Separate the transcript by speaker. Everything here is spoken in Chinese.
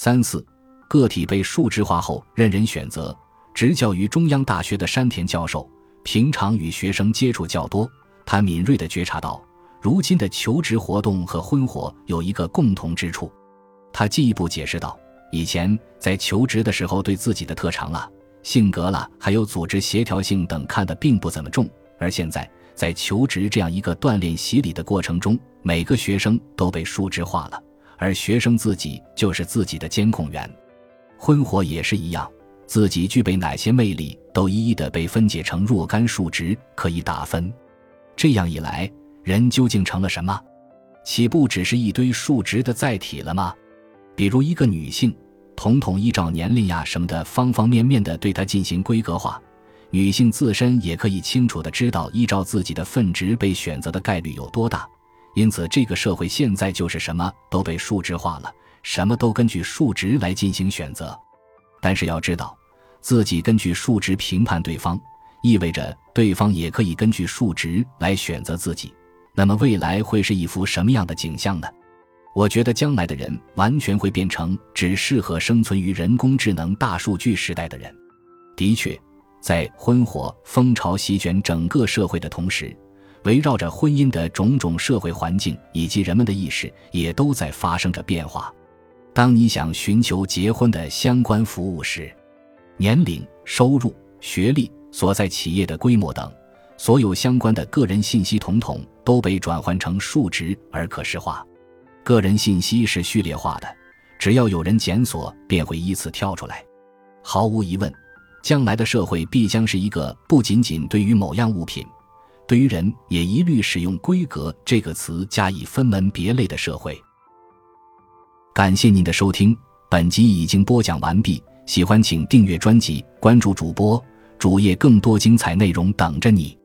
Speaker 1: 三四，个体被数值化后任人选择。执教于中央大学的山田教授，平常与学生接触较多，他敏锐地觉察到，如今的求职活动和婚活有一个共同之处。他进一步解释道：以前在求职的时候，对自己的特长啊、性格了，还有组织协调性等看得并不怎么重，而现在在求职这样一个锻炼洗礼的过程中，每个学生都被数值化了。而学生自己就是自己的监控员，婚活也是一样，自己具备哪些魅力都一一的被分解成若干数值可以打分。这样一来，人究竟成了什么？岂不只是一堆数值的载体了吗？比如一个女性，统统依照年龄呀什么的方方面面的对她进行规格化，女性自身也可以清楚的知道依照自己的分值被选择的概率有多大。因此，这个社会现在就是什么都被数值化了，什么都根据数值来进行选择。但是要知道，自己根据数值评判对方，意味着对方也可以根据数值来选择自己。那么未来会是一幅什么样的景象呢？我觉得将来的人完全会变成只适合生存于人工智能大数据时代的人。的确，在婚火风潮席卷整个社会的同时。围绕着婚姻的种种社会环境以及人们的意识，也都在发生着变化。当你想寻求结婚的相关服务时，年龄、收入、学历、所在企业的规模等所有相关的个人信息，统统都被转换成数值而可视化。个人信息是序列化的，只要有人检索，便会依次跳出来。毫无疑问，将来的社会必将是一个不仅仅对于某样物品。对于人也一律使用“规格”这个词加以分门别类的社会。感谢您的收听，本集已经播讲完毕。喜欢请订阅专辑，关注主播主页，更多精彩内容等着你。